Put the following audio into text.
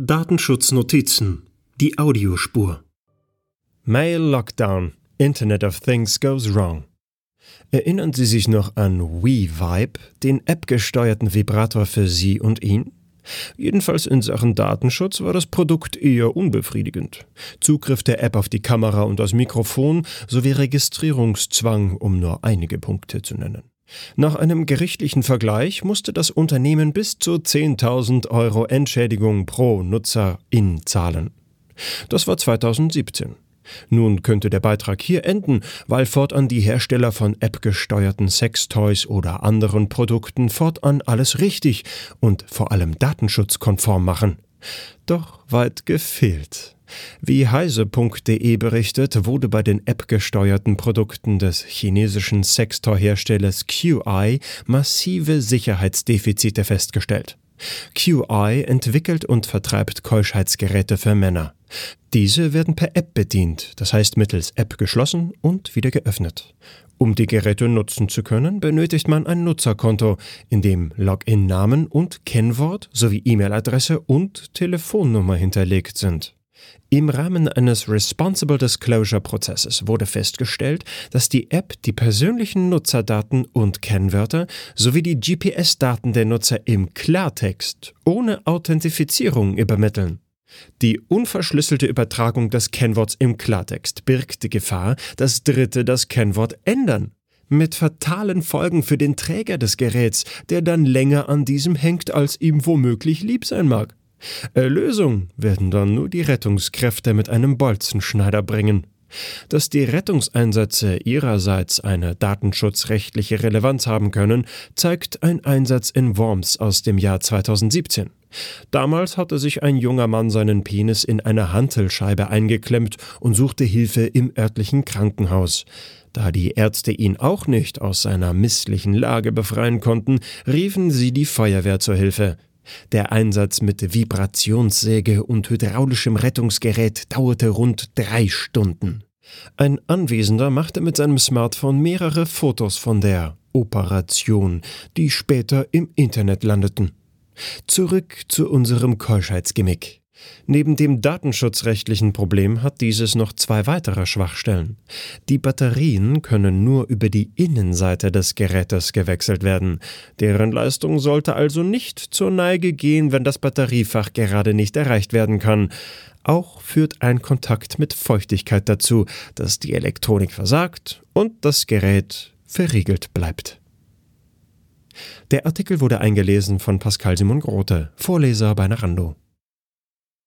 Datenschutznotizen. Die Audiospur. Mail Lockdown. Internet of Things goes wrong. Erinnern Sie sich noch an WeVibe, den App-gesteuerten Vibrator für Sie und ihn? Jedenfalls in Sachen Datenschutz war das Produkt eher unbefriedigend. Zugriff der App auf die Kamera und das Mikrofon sowie Registrierungszwang, um nur einige Punkte zu nennen. Nach einem gerichtlichen Vergleich musste das Unternehmen bis zu 10.000 Euro Entschädigung pro Nutzerin zahlen. Das war 2017. Nun könnte der Beitrag hier enden, weil fortan die Hersteller von App-gesteuerten Sextoys oder anderen Produkten fortan alles richtig und vor allem datenschutzkonform machen. Doch weit gefehlt. Wie heise.de berichtet, wurde bei den App-gesteuerten Produkten des chinesischen Sextoy-Herstellers QI massive Sicherheitsdefizite festgestellt. QI entwickelt und vertreibt Keuschheitsgeräte für Männer. Diese werden per App bedient, das heißt mittels App geschlossen und wieder geöffnet. Um die Geräte nutzen zu können, benötigt man ein Nutzerkonto, in dem Login-Namen und Kennwort sowie E-Mail-Adresse und Telefonnummer hinterlegt sind. Im Rahmen eines Responsible Disclosure Prozesses wurde festgestellt, dass die App die persönlichen Nutzerdaten und Kennwörter sowie die GPS-Daten der Nutzer im Klartext ohne Authentifizierung übermitteln. Die unverschlüsselte Übertragung des Kennworts im Klartext birgt die Gefahr, dass Dritte das Kennwort ändern. Mit fatalen Folgen für den Träger des Geräts, der dann länger an diesem hängt, als ihm womöglich lieb sein mag. Erlösung werden dann nur die Rettungskräfte mit einem Bolzenschneider bringen. Dass die Rettungseinsätze ihrerseits eine datenschutzrechtliche Relevanz haben können, zeigt ein Einsatz in Worms aus dem Jahr 2017. Damals hatte sich ein junger Mann seinen Penis in eine Hantelscheibe eingeklemmt und suchte Hilfe im örtlichen Krankenhaus. Da die Ärzte ihn auch nicht aus seiner misslichen Lage befreien konnten, riefen sie die Feuerwehr zur Hilfe. Der Einsatz mit Vibrationssäge und hydraulischem Rettungsgerät dauerte rund drei Stunden. Ein Anwesender machte mit seinem Smartphone mehrere Fotos von der Operation, die später im Internet landeten. Zurück zu unserem Keuschheitsgimmick. Neben dem datenschutzrechtlichen Problem hat dieses noch zwei weitere Schwachstellen. Die Batterien können nur über die Innenseite des Gerätes gewechselt werden. Deren Leistung sollte also nicht zur Neige gehen, wenn das Batteriefach gerade nicht erreicht werden kann. Auch führt ein Kontakt mit Feuchtigkeit dazu, dass die Elektronik versagt und das Gerät verriegelt bleibt. Der Artikel wurde eingelesen von Pascal Simon Grote, Vorleser bei Narando.